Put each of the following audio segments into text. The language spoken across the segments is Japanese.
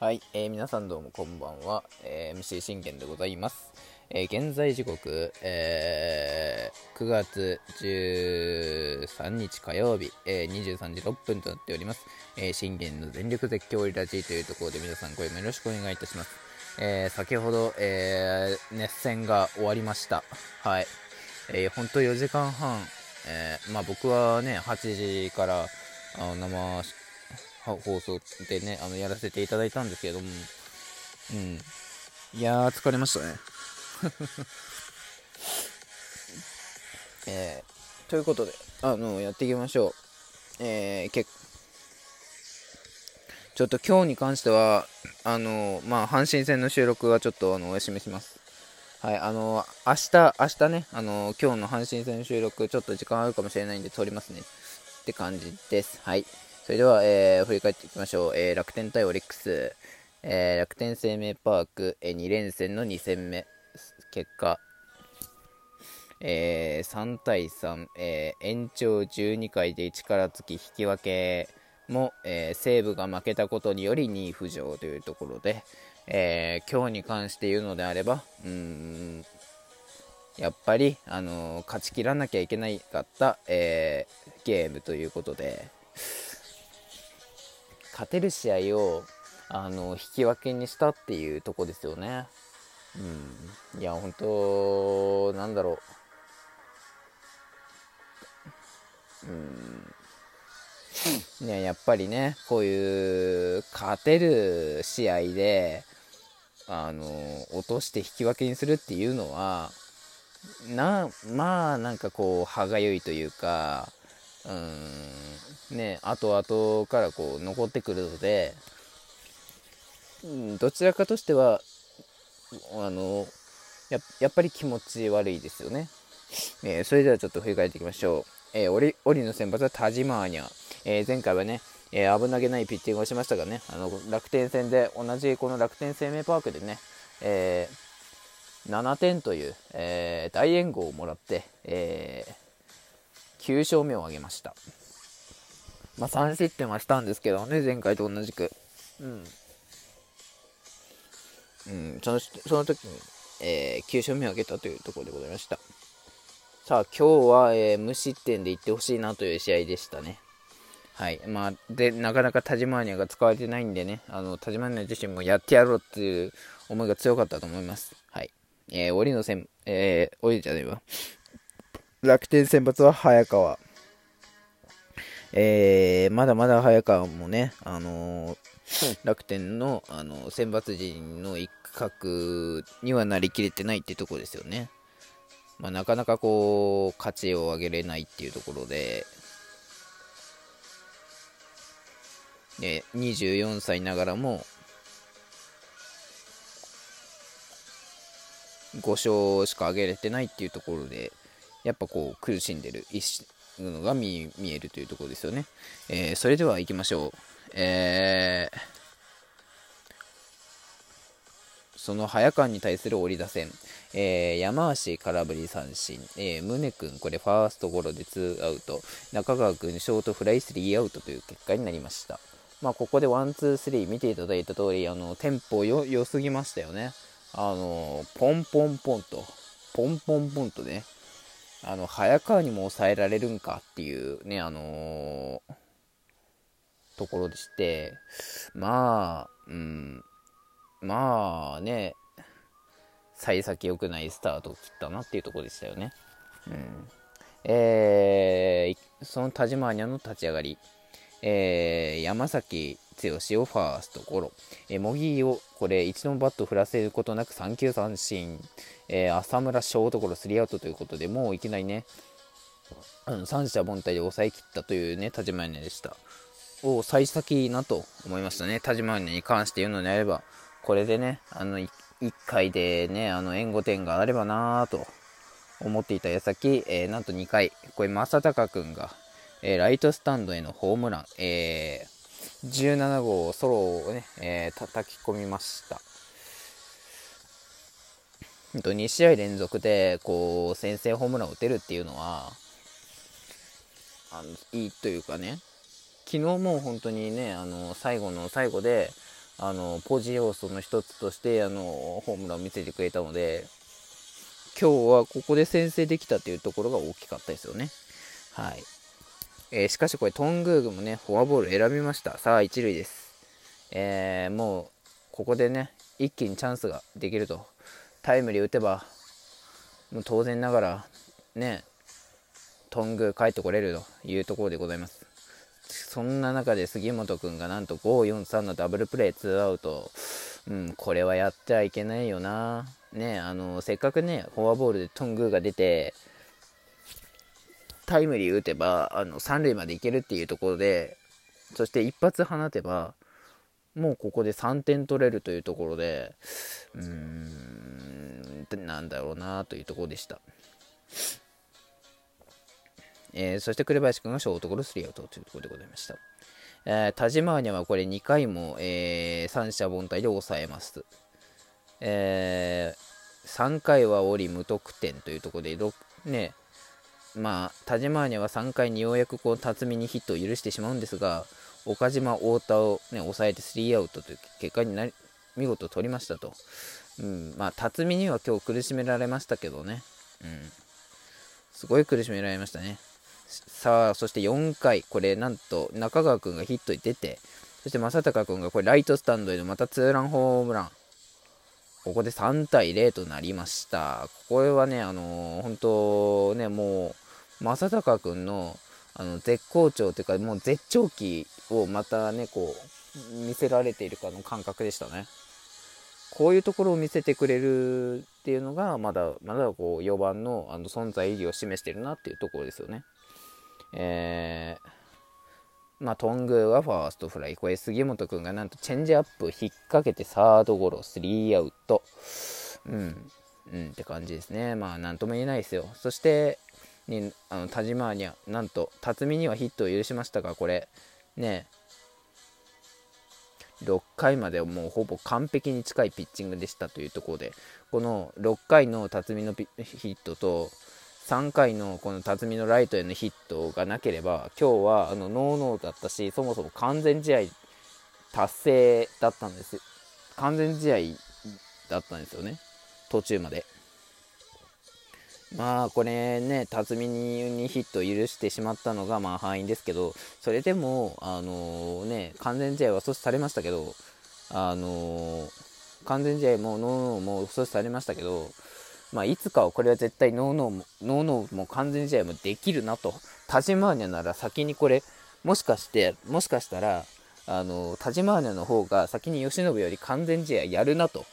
はい、えー、皆さんどうもこんばんは、えー、MC 信玄でございます。えー、現在時刻、えー、9月13日火曜日、え、23時6分となっております。え、信玄の全力絶叫リラジーというところで皆さん声もよろしくお願いいたします。え、先ほど、え、熱戦が終わりました。はい。えー、ほんと4時間半、え、まあ僕はね、8時からあの生放送でね、あの、やらせていただいたんですけれども、うん。いやー、疲れましたね。えー、ということで、あの、やっていきましょう。えー、けちょっと今日に関しては、あの、まあ、阪神戦の収録はちょっと、あの、お休みします。はい、あの、明日、明日ね、あの、今日の阪神戦の収録、ちょっと時間あるかもしれないんで、撮りますね。って感じです。はい。それでは、えー、振り返っていきましょう。えー、楽天対オリックス、えー、楽天生命パーク、えー、2連戦の2戦目、結果、えー、3対3、えー、延長12回で力尽き引き分けも、えー、西武が負けたことにより2位浮上というところで、えー、今日に関して言うのであれば、うーん、やっぱり、あのー、勝ちきらなきゃいけなかった、えー、ゲームということで、勝てる試合をあの引き分けにしたっていうとこですよね。うん、いや、本当なんだろう。うん、ね、やっぱりね、こういう勝てる試合で、あの、落として引き分けにするっていうのは、な、まあ、なんかこう、歯がゆいというか、うん。ね後々からこう残ってくるので、うん、どちらかとしてはあのややっぱり気持ち悪いですよね、えー、それではちょっと振り返っていきましょう、えー、オリオリの先発は田島アニャ、えー、前回はね、え危なげないピッチングをしましたがねあの楽天戦で同じこの楽天生命パークでね、え7点という、え大援護をもらって、えー9勝目を挙げました。まあ、3失点はしたんですけどね、前回と同じく。うん。うん、そのその時に、えー、9勝目を挙げたというところでございました。さあ、今日は、えー、無失点でいってほしいなという試合でしたね。はい。まあ、で、なかなかタジマーニャが使われてないんでね、あの、タジマーニャ自身もやってやろうっていう思いが強かったと思います。はい。えー、折の線、えー、折じゃねえわ。楽天先発は早川。えー、まだまだ早川もね、あのー、楽天の、あの選抜陣の一角にはなりきれてないってところですよね。まあ、なかなかこう、価値を上げれないっていうところで、で24歳ながらも、5勝しか上げれてないっていうところで、やっぱこう苦しんでるのが見えるというところですよね。えー、それでは行きましょう。えー、その早川に対する折り出せえー、山足空振り三振、えー、宗君、これファーストゴロでツーアウト、中川君、ショートフライスリーアウトという結果になりました。まあ、ここでワン、ツー、スリー見ていただいた通り、あの、テンポ良すぎましたよね。あの、ポンポンポンと、ポンポンポンとね、あの、早川にも抑えられるんかっていうね、あのー、ところでして、まあ、うん、まあね、幸先良くないスタートを切ったなっていうところでしたよね。うん。えー、その田島アニャの立ち上がり、えー、山崎剛をファーストゴロ、えー、茂木をこれ一度もバット振らせることなく3球三振、えー、浅村ショートゴロスリーアウトということでもういきなりね、うん、三者凡退で抑えきったというね田島屋でした。を幸先なと思いましたね。田島屋に関して言うのであればこれでねあの 1, 1回でねあの援護点があればなと思っていた矢先、えー、なんと2回。これ正隆君が、えー、ライトスタンドへのホームラン、えー17号ソロをね、えー、叩き込みました。2試合連続でこう先制ホームランを打てるっていうのはあのいいというかね昨日も本当にねあの最後の最後であのポジ要素の一つとしてあのホームランを見せてくれたので今日はここで先制できたというところが大きかったですよね。はいえー、しかしこれトングーグもねフォアボール選びました。さあ一塁です、えー、もうここでね一気にチャンスができると。タイムリー打てばもう当然ながらねトング帰ってこれるというところでございます。そんな中で杉本君がなんと543のダブルプレー2アウト。うんこれはやってはいけないよな。ねあのせっかくねフォアボールでトングが出てタイムリー打てばあの3塁まで行けるっていうところでそして一発放てばもうここで3点取れるというところでうーんなんだろうなというところでした。えー、そして紅林君がショートゴロスリーアウトというところでございました。えー、田島にはこれ2回も、えー、三者凡退で抑えます。えー、3回は折無得点というところで、ね、まあ、田島には3回にようやくこう辰巳にヒットを許してしまうんですが、岡島、太田を、ね、抑えてスリーアウトという結果になり見事取りましたと。うん、まあ、辰巳には今日苦しめられましたけどね。うん、すごい苦しめられましたね。さあ、そして4回、これなんと中川君がヒットに出て、そして正隆君がこれライトスタンドへのまたツーランホームラン。ここで3対0となりました。これはね、あのー、本当ね、もう、正隆君のあの絶好調というか、もう絶頂期をまたね、こう、見せられているかの感覚でしたね。こういうところを見せてくれるっていうのが、まだ、まだこう、4番のあの存在意義を示してるなっていうところですよね。えー、まあ、トングはファーストフライ。これ、杉本君がなんとチェンジアップ引っ掛けてサードゴロ、スリーアウト。うん、うん、って感じですね。まあ、なんとも言えないですよ。そして、にあの田島には、なんと、辰巳にはヒットを許しましたが、これ、ね、6回までもうほぼ完璧に近いピッチングでしたというところで、この6回の辰巳のヒットと、3回のこの辰巳のライトへのヒットがなければ今日はあのノーノーだったしそもそも完全試合達成だったんです完全試合だったんですよね。途中まで。まあこれね辰巳にヒットを許してしまったのがまあ敗因ですけどそれでもあのー、ね完全試合は阻止されましたけどあのー、完全試合もノーノーも阻止されましたけどまあ、いつかはこれは絶対ノーノーも、ノーノーも完全試合もできるなと。タジマーニャなら先にこれ、もしかして、もしかしたら、あの、タジマーニャの方が先に由伸より完全試合やるなと、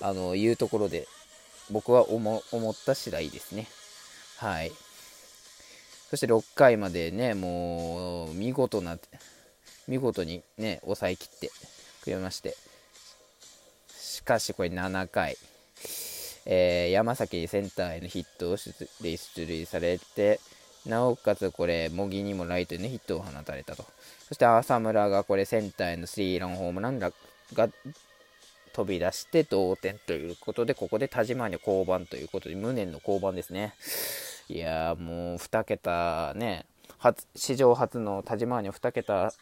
あの、いうところで、僕は思った次第ですね。はい。そして6回までね、もう、見事な、見事にね、抑えきってくれまして。しかしこれ7回。えー、山崎センターへのヒットを出塁されて、なおかつこれ、茂木にもライトへのヒットを放たれたと。そして浅村がこれ、センターへのスリーランホームランが飛び出して同点ということで、ここで田島に降板ということで、無念の降板ですね。いやもう2桁ね、初史上初の田島に2桁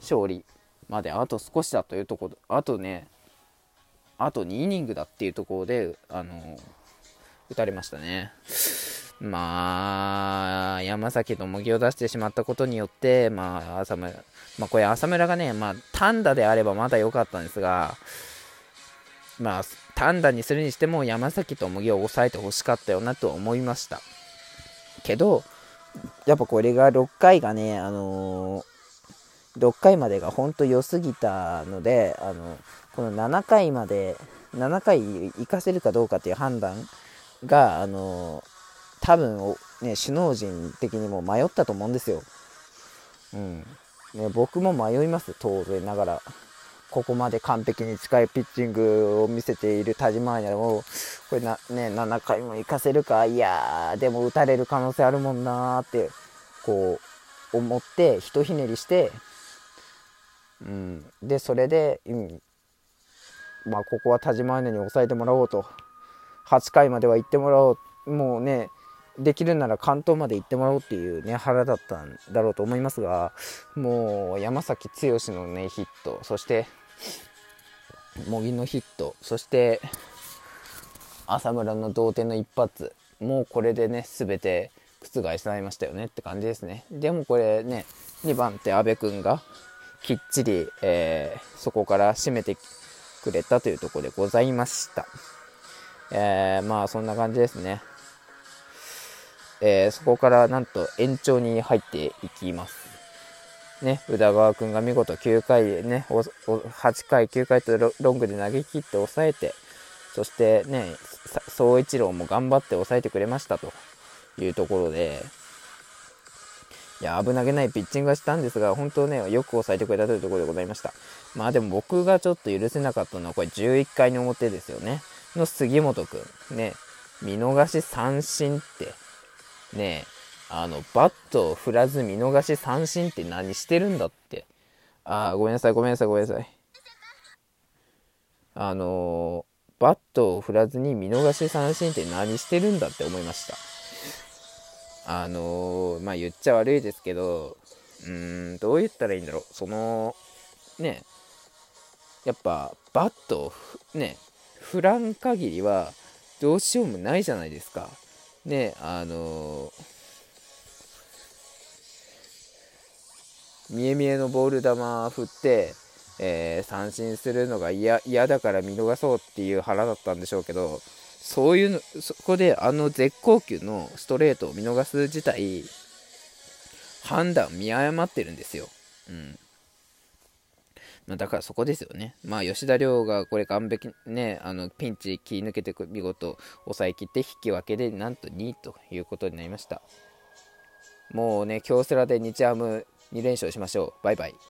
勝利まであと少しだというところ、あとね、あと2イニングだっていうところで、あの打たれましたね。まあ、山崎の模擬を出してしまったことによって、まあ、浅村、まあ、これ浅村がね、まあ、単打であればまだ良かったんですが、まあ、単打にするにしても山崎と模擬を抑えてほしかったよなと思いました。けど、やっぱこれが6回がね、あのー、6回までが本当良すぎたので、あのこの7回まで7回行かせるかどうかっていう判断があの多分ね首脳陣的にも迷ったと思うんですよ。うんね、僕も迷います当然ながらここまで完璧に近いピッチングを見せている田島アニャをこれな、ね、7回も行かせるかいやでも打たれる可能性あるもんなーってこう思ってひとひねりして、うん、でそれで、うん、まあ、ここは田島姉に抑えてもらおうと。8回までは行ってもらおう。もうねできるなら関東まで行ってもらおうっていうね腹だったんだろうと思いますがもう山崎剛のねヒット。そして茂木のヒットそして浅村の同点の一発もうこれでね全て覆されましたよねって感じですねでもこれね2番手阿部君がきっちり、えー、そこから締めてくれたというところでございました。えー、まあそんな感じですね。えー、そこからなんと延長に入っていきます。ね、宇田川君が見事9回ね、8回、9回とロングで投げ切って抑えて、そしてね、総一郎も頑張って抑えてくれましたというところで、いや、危なげないピッチングはしたんですが、本当ね、よく抑えてくれたというところでございました。まあでも僕がちょっと許せなかったのは、これ11回の表ですよね。の杉本くん。ね、見逃し三振って、ね、あの、バットを振らず見逃し三振って何してるんだって。ああ、ごめんなさい、ごめんなさい、ごめんなさい。あのー、バットを振らずに見逃し三振って何してるんだって思いました。あのー、まあ言っちゃ悪いですけど、うーん、どう言ったらいいんだろう。その、ね、やっぱバットをね、振らん限りはどうしようもないじゃないですか。ね、あのー、見え見えのボール球振って、えー、三振するのが嫌だから見逃そうっていう腹だったんでしょうけど、そういうの、そこであの絶好球のストレートを見逃す自体、判断見誤ってるんですよ。うん。まあ、だからそこですよね。まあ、吉田亮がこれ完璧ね、あのピンチ切り抜けて見事抑えきって引き分けでなんと2位ということになりました。もうね、京セラで日ハム2連勝しましょう。バイバイ。